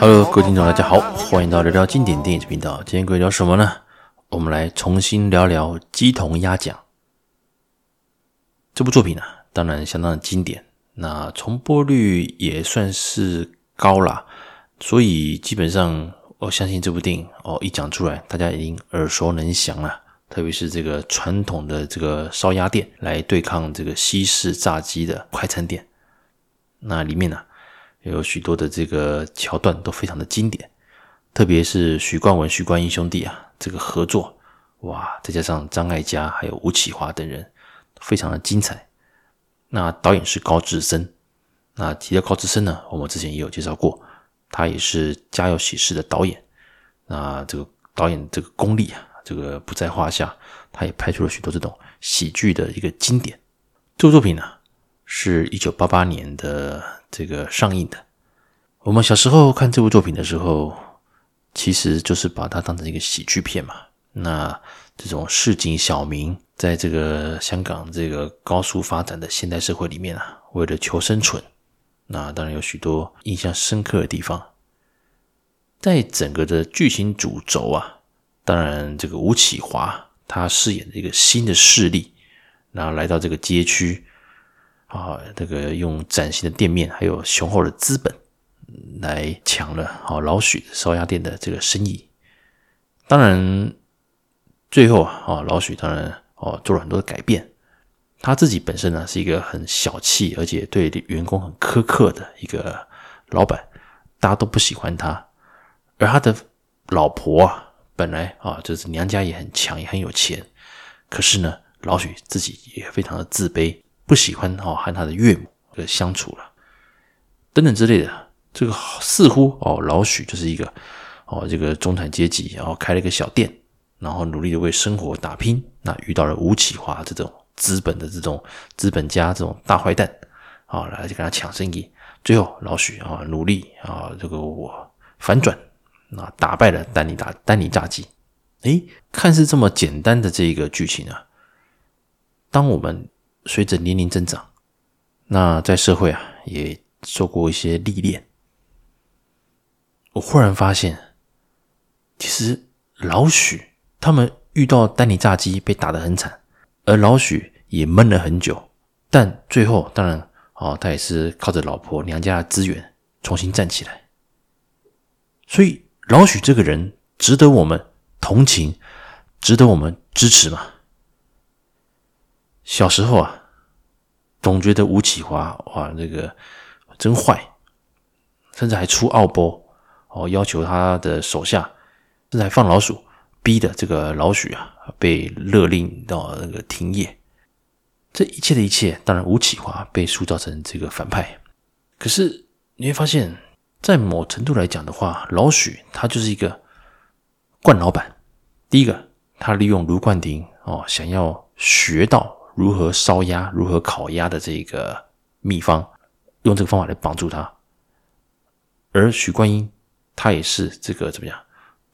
Hello，各位听众，大家好，欢迎到聊聊经典电影频道。今天各位聊什么呢？我们来重新聊聊《鸡同鸭讲》这部作品呢、啊，当然相当经典，那重播率也算是高啦，所以基本上我相信这部电影哦一讲出来，大家已经耳熟能详了。特别是这个传统的这个烧鸭店来对抗这个西式炸鸡的快餐店，那里面呢、有许多的这个桥段都非常的经典，特别是许冠文、许冠英兄弟啊这个合作，哇，再加上张艾嘉还有吴启华等人，非常的精彩。那导演是高志森，那提到高志森呢，我们之前也有介绍过，他也是《家有喜事》的导演，那这个导演这个功力啊。这个不在话下，他也拍出了许多这种喜剧的一个经典。这部作品呢，是一九八八年的这个上映的。我们小时候看这部作品的时候，其实就是把它当成一个喜剧片嘛。那这种市井小民，在这个香港这个高速发展的现代社会里面啊，为了求生存，那当然有许多印象深刻的地方。在整个的剧情主轴啊。当然，这个吴启华他饰演的一个新的势力，然后来到这个街区啊，这个用崭新的店面还有雄厚的资本来抢了啊老许烧鸭店的这个生意。当然，最后啊，老许当然哦做了很多的改变。他自己本身呢是一个很小气，而且对员工很苛刻的一个老板，大家都不喜欢他。而他的老婆啊。本来啊，就是娘家也很强，也很有钱，可是呢，老许自己也非常的自卑，不喜欢哦和他的岳母的相处了，等等之类的。这个似乎哦，老许就是一个哦这个中产阶级，然后开了一个小店，然后努力的为生活打拼。那遇到了吴启华这种资本的这种资本家这种大坏蛋，啊，来就跟他抢生意。最后老许啊努力啊这个我反转。啊打败了丹尼大丹尼炸鸡，诶，看似这么简单的这一个剧情啊，当我们随着年龄增长，那在社会啊也受过一些历练，我忽然发现，其实老许他们遇到丹尼炸鸡被打得很惨，而老许也闷了很久，但最后当然哦，他也是靠着老婆娘家的资源重新站起来，所以。老许这个人值得我们同情，值得我们支持吗？小时候啊，总觉得吴启华哇，那个真坏，甚至还出奥波哦，要求他的手下，甚至还放老鼠，逼的这个老许啊被勒令到那个停业。这一切的一切，当然吴启华被塑造成这个反派，可是你会发现。在某程度来讲的话，老许他就是一个惯老板。第一个，他利用卢冠廷哦，想要学到如何烧鸭、如何烤鸭的这个秘方，用这个方法来帮助他。而许冠英，他也是这个怎么样，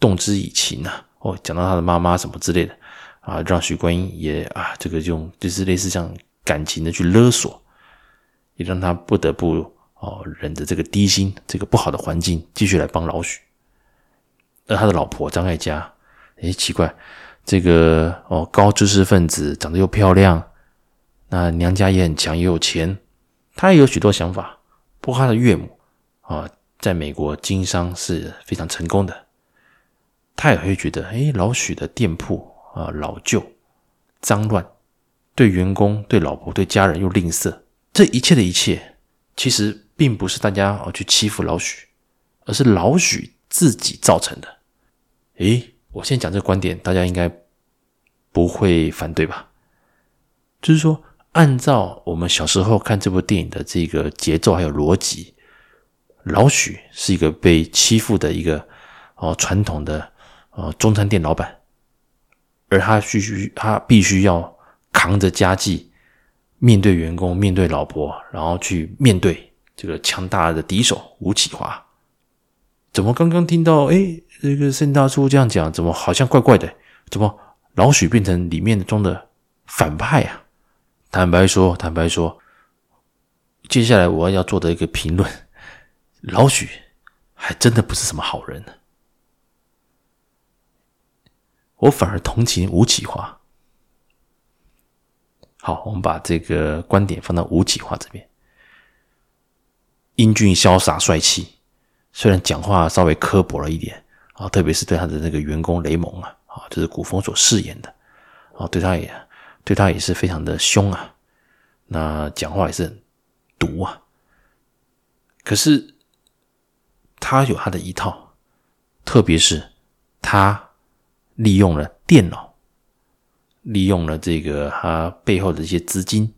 动之以情呐、啊？哦，讲到他的妈妈什么之类的啊，让许冠英也啊，这个用就是类似这样感情的去勒索，也让他不得不。哦，忍着这个低薪，这个不好的环境，继续来帮老许。而他的老婆张艾嘉，诶，奇怪，这个哦高知识分子，长得又漂亮，那娘家也很强，也有钱，他也有许多想法。不过他的岳母啊，在美国经商是非常成功的，他也会觉得，诶，老许的店铺啊老旧、脏乱，对员工、对老婆、对家人又吝啬，这一切的一切。其实并不是大家哦去欺负老许，而是老许自己造成的。诶，我先讲这个观点，大家应该不会反对吧？就是说，按照我们小时候看这部电影的这个节奏还有逻辑，老许是一个被欺负的一个哦传统的哦中餐店老板，而他必须他必须要扛着家计。面对员工，面对老婆，然后去面对这个强大的敌手吴启华。怎么刚刚听到哎，这个盛大叔这样讲，怎么好像怪怪的？怎么老许变成里面中的反派啊？坦白说，坦白说，接下来我要做的一个评论，老许还真的不是什么好人。我反而同情吴启华。好，我们把这个观点放到吴启华这边，英俊潇洒帅气，虽然讲话稍微刻薄了一点啊，特别是对他的那个员工雷蒙啊，啊，就是古风所饰演的啊，对他也对他也是非常的凶啊，那讲话也是很毒啊。可是他有他的一套，特别是他利用了电脑。利用了这个他背后的一些资金，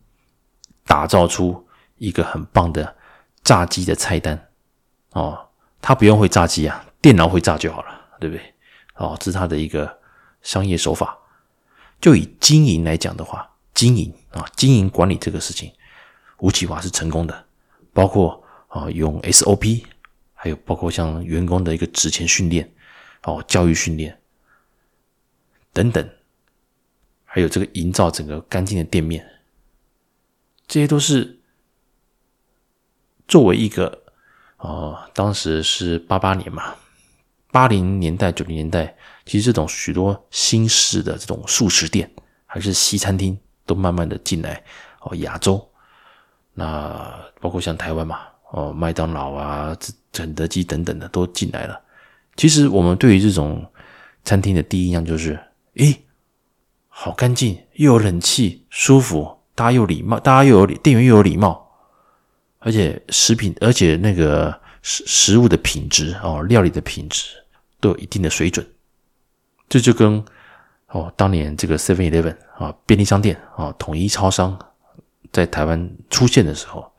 打造出一个很棒的炸鸡的菜单哦。他不用会炸鸡啊，电脑会炸就好了，对不对？哦，这是他的一个商业手法。就以经营来讲的话，经营啊，经营管理这个事情，吴启华是成功的。包括啊，用 SOP，还有包括像员工的一个职前训练哦，教育训练等等。还有这个营造整个干净的店面，这些都是作为一个啊、当时是八八年嘛，八零年代、九零年代，其实这种许多新式的这种素食店还是西餐厅，都慢慢的进来哦，亚洲，那包括像台湾嘛，哦，麦当劳啊、肯德基等等的都进来了。其实我们对于这种餐厅的第一印象就是，诶。好干净，又有冷气，舒服。大家又礼貌，大家又有店员又有礼貌，而且食品，而且那个食食物的品质哦，料理的品质都有一定的水准。这就跟哦，当年这个 Seven Eleven 啊，便利商店啊，统一超商在台湾出现的时候，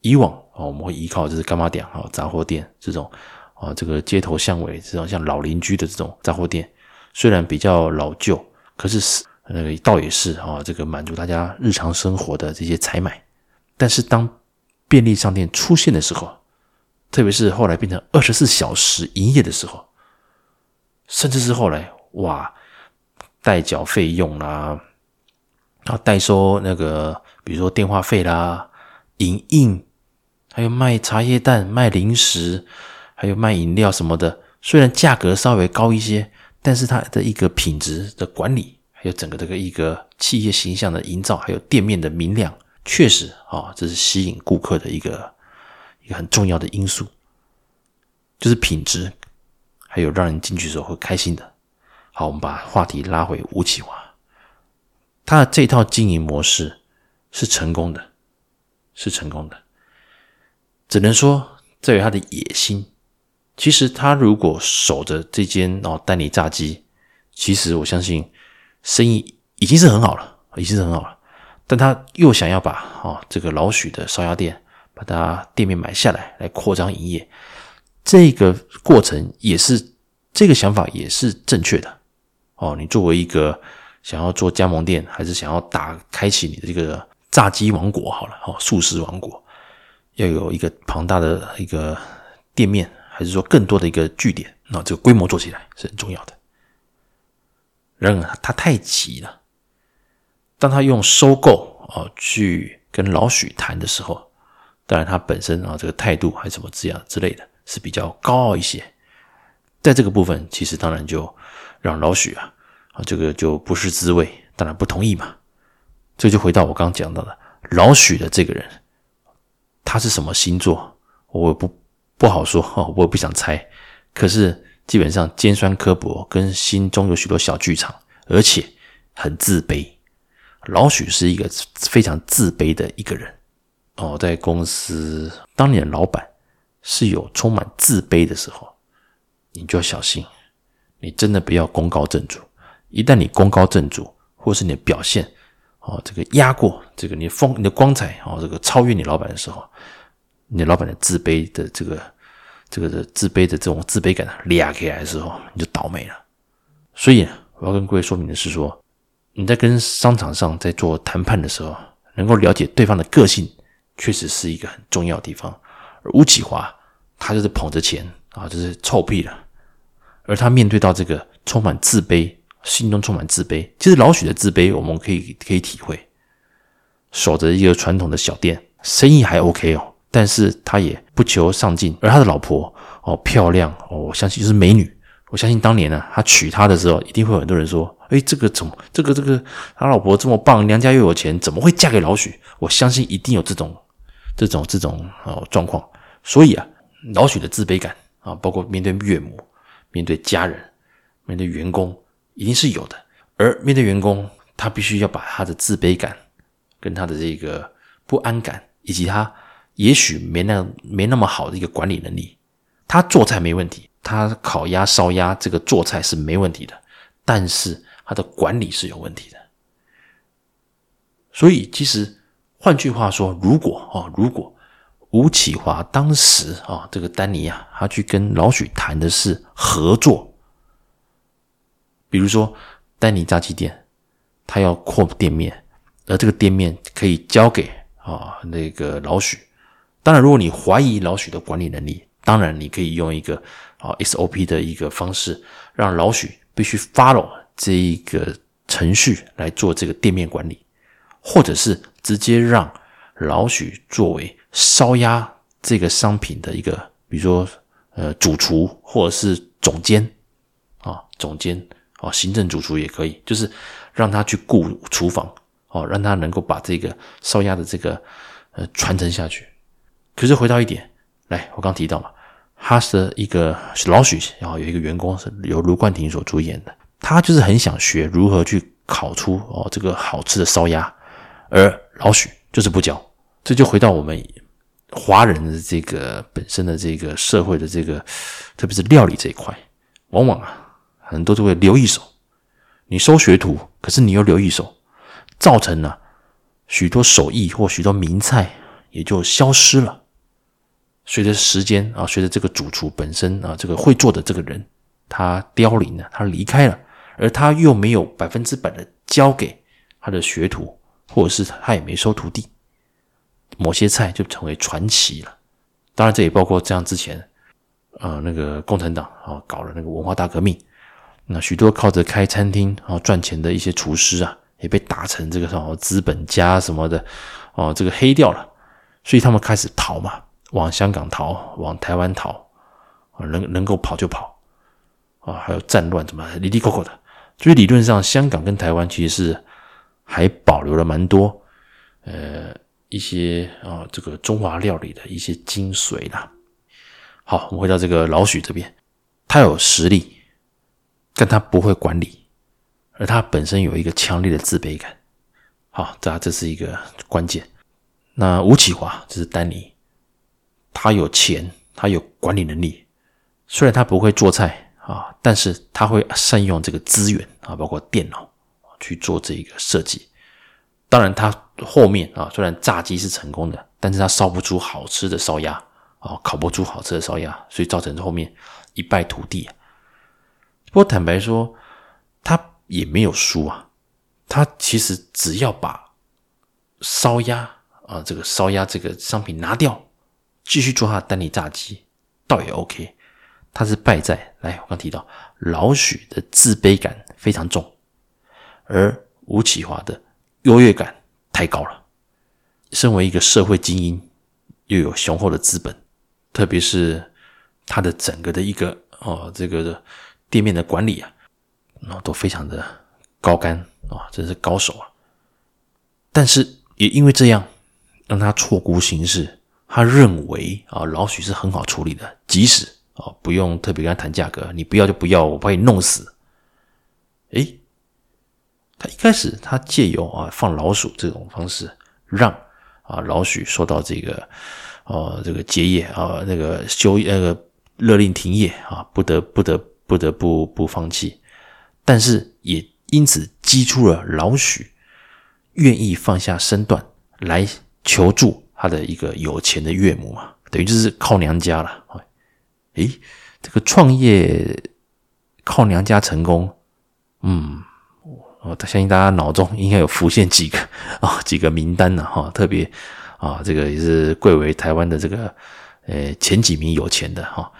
以往哦，我们会依靠就是干妈店啊，杂货店这种啊，这个街头巷尾这种像老邻居的这种杂货店，虽然比较老旧。可是是那个倒也是啊，这个满足大家日常生活的这些采买。但是当便利商店出现的时候，特别是后来变成二十四小时营业的时候，甚至是后来哇，代缴费用啦，然后代收那个比如说电话费啦、营印，还有卖茶叶蛋、卖零食，还有卖饮料什么的，虽然价格稍微高一些。但是它的一个品质的管理，还有整个这个一个企业形象的营造，还有店面的明亮，确实啊，这是吸引顾客的一个一个很重要的因素，就是品质，还有让人进去的时候会开心的。好，我们把话题拉回吴启华，他的这套经营模式是成功的，是成功的，只能说在于他的野心。其实他如果守着这间哦丹尼炸鸡，其实我相信生意已经是很好了，已经是很好了。但他又想要把哦这个老许的烧鸭店把它店面买下来，来扩张营业，这个过程也是这个想法也是正确的哦。你作为一个想要做加盟店，还是想要打开启你的这个炸鸡王国好了哦，速食王国，要有一个庞大的一个店面。还是说更多的一个据点，那这个规模做起来是很重要的。然而他太急了，当他用收购啊去跟老许谈的时候，当然他本身啊这个态度还是什么这样之类的，是比较高傲一些。在这个部分，其实当然就让老许啊啊这个就不是滋味，当然不同意嘛。这就回到我刚刚讲到的老许的这个人，他是什么星座，我也不。不好说哦，我也不想猜。可是基本上尖酸刻薄，跟心中有许多小剧场，而且很自卑。老许是一个非常自卑的一个人哦，在公司当你的老板是有充满自卑的时候，你就要小心，你真的不要功高震主。一旦你功高震主，或是你的表现哦，这个压过这个你风、你的光彩哦，这个超越你老板的时候。你老板的自卑的这个、这个的自卑的这种自卑感裂开来的时候，你就倒霉了。所以我要跟各位说明的是说，你在跟商场上在做谈判的时候，能够了解对方的个性，确实是一个很重要的地方。而吴启华他就是捧着钱啊，就是臭屁了。而他面对到这个充满自卑，心中充满自卑，其实老许的自卑我们可以可以体会。守着一个传统的小店，生意还 OK 哦。但是他也不求上进，而他的老婆哦漂亮哦，我相信就是美女。我相信当年呢、他娶她的时候，一定会有很多人说：“哎，这个怎么，这个这个他老婆这么棒，娘家又有钱，怎么会嫁给老许？”我相信一定有这种这种这种哦状况。所以啊，老许的自卑感啊，包括面对岳母、面对家人、面对员工，一定是有的。而面对员工，他必须要把他的自卑感跟他的这个不安感，以及他也许没那没那么好的一个管理能力，他做菜没问题。他烤鸭、烧鸭，这个做菜是没问题的，但是他的管理是有问题的。所以，其实换句话说，如果啊，如果吴启华当时啊，这个丹尼啊，他去跟老许谈的是合作，比如说丹尼炸鸡店，他要扩店面，而这个店面可以交给啊那个老许。当然，如果你怀疑老许的管理能力，当然你可以用一个。啊，SOP 的一个方式，让老许必须 follow 这一个程序来做这个店面管理，或者是直接让老许作为烧鸭这个商品的一个，比如说呃主厨或者是总监啊，总监啊，行政主厨也可以，就是让他去雇厨房哦，让他能够把这个烧鸭的这个呃传承下去。可是回到一点，来，我刚提到嘛。他是一个老许，然后有一个员工是由卢冠廷所主演的，他就是很想学如何去烤出哦这个好吃的烧鸭，而老许就是不教，这就回到我们华人的这个本身的这个社会的这个，特别是料理这一块，往往啊很多都会留一手，你收学徒，可是你又留一手，造成了许多手艺或许多名菜也就消失了。随着时间啊，随着这个主厨本身啊，这个会做的这个人，他凋零了，他离开了，而他又没有百分之百的交给他的学徒，或者是他也没收徒弟，某些菜就成为传奇了。当然，这也包括这样之前，呃，那个共产党啊搞了那个文化大革命，那许多靠着开餐厅啊赚钱的一些厨师啊，也被打成这个什么资本家什么的，哦，这个黑掉了，所以他们开始逃嘛。往香港逃，往台湾逃，啊，能能够跑就跑，啊，还有战乱怎么哩哩抠抠的，所以理论上香港跟台湾其实是还保留了蛮多，呃，一些啊这个中华料理的一些精髓啦。好，我们回到这个老许这边，他有实力，但他不会管理，而他本身有一个强烈的自卑感。好，这这是一个关键。那吴启华就是丹尼。他有钱，他有管理能力。虽然他不会做菜啊，但是他会善用这个资源啊，包括电脑去做这个设计。当然，他后面啊，虽然炸鸡是成功的，但是他烧不出好吃的烧鸭啊，烤不出好吃的烧鸭，所以造成后面一败涂地。不过坦白说，他也没有输啊。他其实只要把烧鸭啊，这个烧鸭这个商品拿掉。继续做他的丹尼炸鸡，倒也 OK。他是败在来，我刚提到老许的自卑感非常重，而吴启华的优越感太高了。身为一个社会精英，又有雄厚的资本，特别是他的整个的一个哦，这个店面的管理啊，哦，都非常的高干啊，真是高手啊。但是也因为这样，让他错估形势。他认为啊，老许是很好处理的，即使啊不用特别跟他谈价格，你不要就不要，我把你弄死。一开始他借由啊放老鼠这种方式，让啊老许受到这个呃这个结业啊那个休那个勒令停业啊，不得不得不得不不放弃，但是也因此激出了老许愿意放下身段来求助。他的一个有钱的岳母嘛，等于就是靠娘家了。诶，这个创业靠娘家成功，嗯，哦我相信大家脑中应该有浮现几个啊、几个名单呢，哈，特别啊，这个也是贵为台湾的这个呃前几名有钱的哈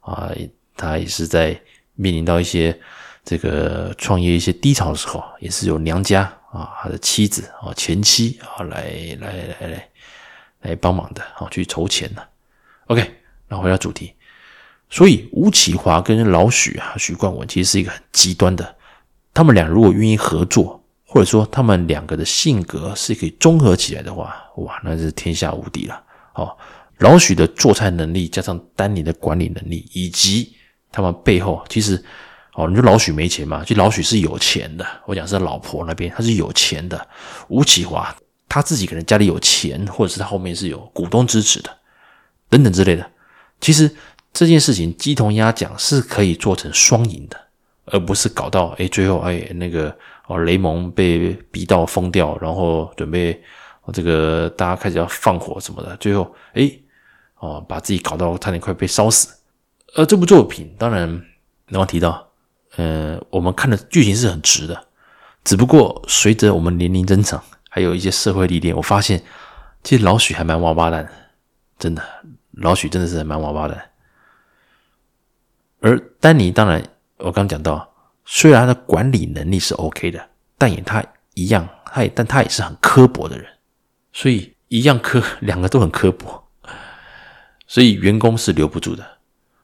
啊，他也是在面临到一些这个创业一些低潮的时候，也是有娘家啊，他的妻子啊前妻啊来来来来。来帮忙的，好去筹钱的。OK，那回到主题，所以吴启华跟老许啊，许冠文其实是一个很极端的。他们俩如果愿意合作，或者说他们两个的性格是可以综合起来的话，哇，那是天下无敌了。好，老许的做菜能力加上丹尼的管理能力，以及他们背后其实，哦，你说老许没钱嘛？其实老许是有钱的。我讲是老婆那边他是有钱的。吴启华他自己可能家里有钱，或者是他后面是有股东支持的。等等之类的，其实这件事情鸡同鸭讲是可以做成双赢的，而不是搞到哎最后哎那个哦雷蒙被逼到疯掉，然后准备这个大家开始要放火什么的，最后哎哦把自己搞到差点快被烧死。而这部作品当然刚刚提到，呃我们看的剧情是很直的，只不过随着我们年龄增长，还有一些社会历练，我发现其实老许还蛮王八蛋，真的。老许真的是蛮王八的，而丹尼当然，我刚讲到，虽然他的管理能力是 OK 的，但也他一样，他也但他也是很刻薄的人，所以一样刻，两个都很刻薄，所以员工是留不住的。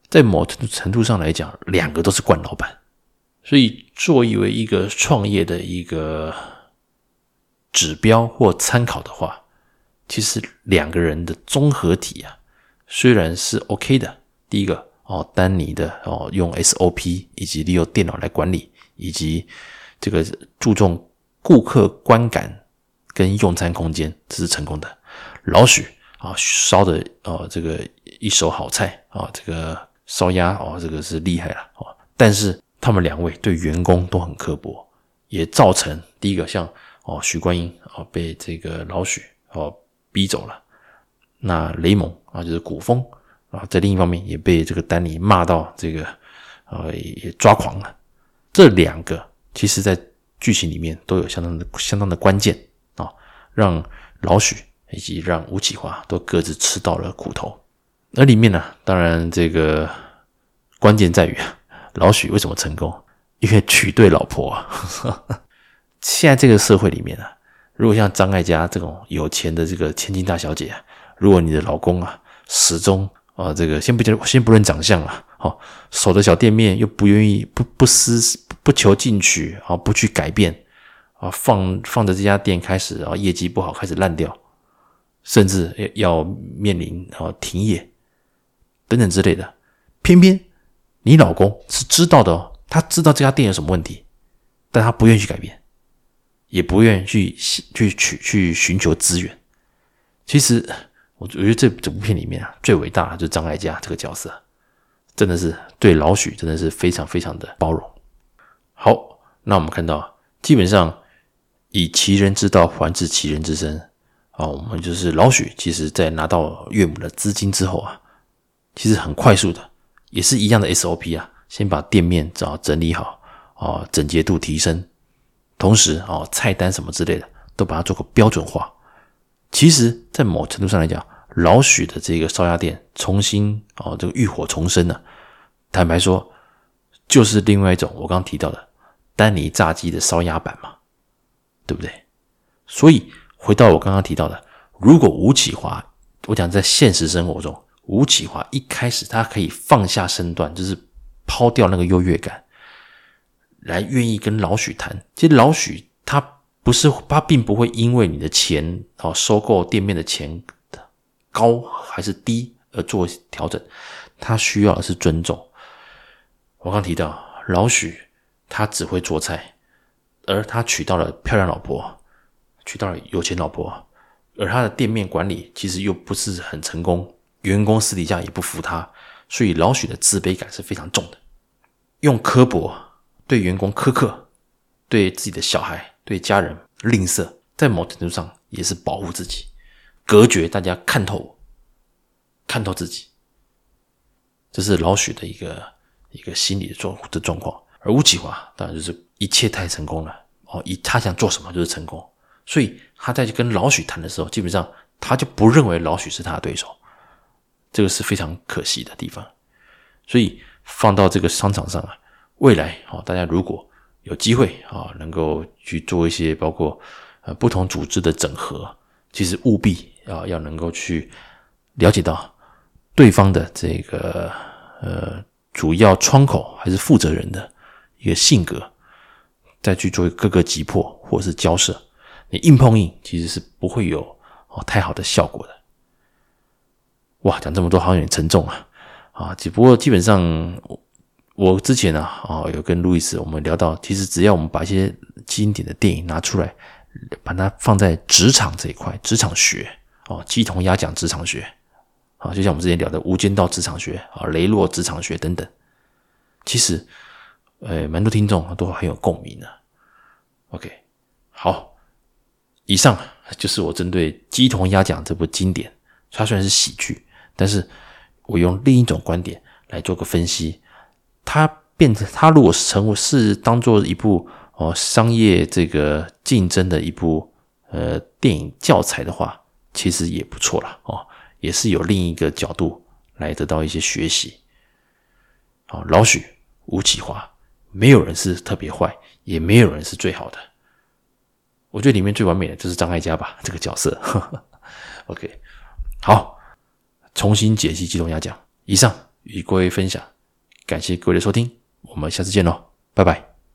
在某程度上来讲，两个都是惯老板，所以作为一个创业的一个指标或参考的话，其实两个人的综合体啊。虽然是 OK 的，第一个哦，丹尼的哦，用 SOP 以及利用电脑来管理，以及这个注重顾客观感跟用餐空间，这是成功的。老许啊，烧的哦，这个一手好菜啊，这个烧鸭哦，这个是厉害了哦。但是他们两位对员工都很刻薄，也造成第一个像哦，许冠英哦被这个老许哦逼走了。那雷蒙啊，就是古风啊，在另一方面也被这个丹尼骂到这个，呃，也抓狂了。这两个其实，在剧情里面都有相当的、相当的关键啊，让老许以及让吴启华都各自吃到了苦头。那里面呢，当然这个关键在于 老许为什么成功？因为娶对老婆啊。现在这个社会里面啊，如果像张艾嘉这种有钱的这个千金大小姐。如果你的老公啊，始终啊，这个先不讲，先不论长相啊，好，守着小店面又不愿意不不思不求进取啊，不去改变啊，放放着这家店开始啊，业绩不好开始烂掉，甚至要面临啊停业等等之类的，偏偏你老公是知道的哦，他知道这家店有什么问题，但他不愿意去改变，也不愿意去去去去寻求资源，其实。我觉得这这部片里面啊，最伟大的就是张艾嘉这个角色，真的是对老许真的是非常非常的包容。好，那我们看到，基本上以其人之道还治其人之身啊，我们就是老许，其实在拿到岳母的资金之后啊，其实很快速的，也是一样的 SOP 啊，先把店面找整理好啊，整洁度提升，同时啊，菜单什么之类的都把它做个标准化。其实，在某程度上来讲，老许的这个烧鸭店重新哦，这个浴火重生了。坦白说，就是另外一种我刚刚提到的丹尼炸鸡的烧鸭版嘛，对不对？所以回到我刚刚提到的，如果吴启华，我讲在现实生活中，吴启华一开始他可以放下身段，就是抛掉那个优越感，来愿意跟老许谈。其实老许他。不是，他并不会因为你的钱哦，收购店面的钱高还是低而做调整，他需要的是尊重。我刚提到老许，他只会做菜，而他娶到了漂亮老婆，娶到了有钱老婆，而他的店面管理其实又不是很成功，员工私底下也不服他，所以老许的自卑感是非常重的，用刻薄对员工苛刻，对自己的小孩。对家人吝啬，在某程度上也是保护自己，隔绝大家看透，看透自己，这是老许的一个一个心理的状的状况。而吴启华当然就是一切太成功了哦，以他想做什么就是成功，所以他在跟老许谈的时候，基本上他就不认为老许是他的对手，这个是非常可惜的地方。所以放到这个商场上啊，未来哦，大家如果有机会啊，能够去做一些包括呃不同组织的整合，其实务必啊，要能够去了解到对方的这个呃主要窗口还是负责人的一个性格，再去做各个击破或者是交涉，你硬碰硬其实是不会有哦太好的效果的。哇，讲这么多好像有点沉重啊啊！只不过基本上我我之前啊啊有跟路易斯我们聊到，其实只要我们把一些经典的电影拿出来，把它放在职场这一块，职场学哦，鸡同鸭讲职场学啊，就像我们之前聊的《无间道职场学》啊，《雷洛职场学》等等，其实呃蛮多听众都很有共鸣的。OK，好，以上就是我针对《鸡同鸭讲》这部经典，它虽然是喜剧。但是，我用另一种观点来做个分析，它变成它如果是成为是当做一部哦商业这个竞争的一部呃电影教材的话，其实也不错啦哦，也是有另一个角度来得到一些学习。好，老许吴启华，没有人是特别坏，也没有人是最好的。我觉得里面最完美的就是张艾嘉吧，这个角色。呵 呵 OK，好。重新解析鸡同鸭讲，以上与各位分享，感谢各位的收听，我们下次见喽，拜拜。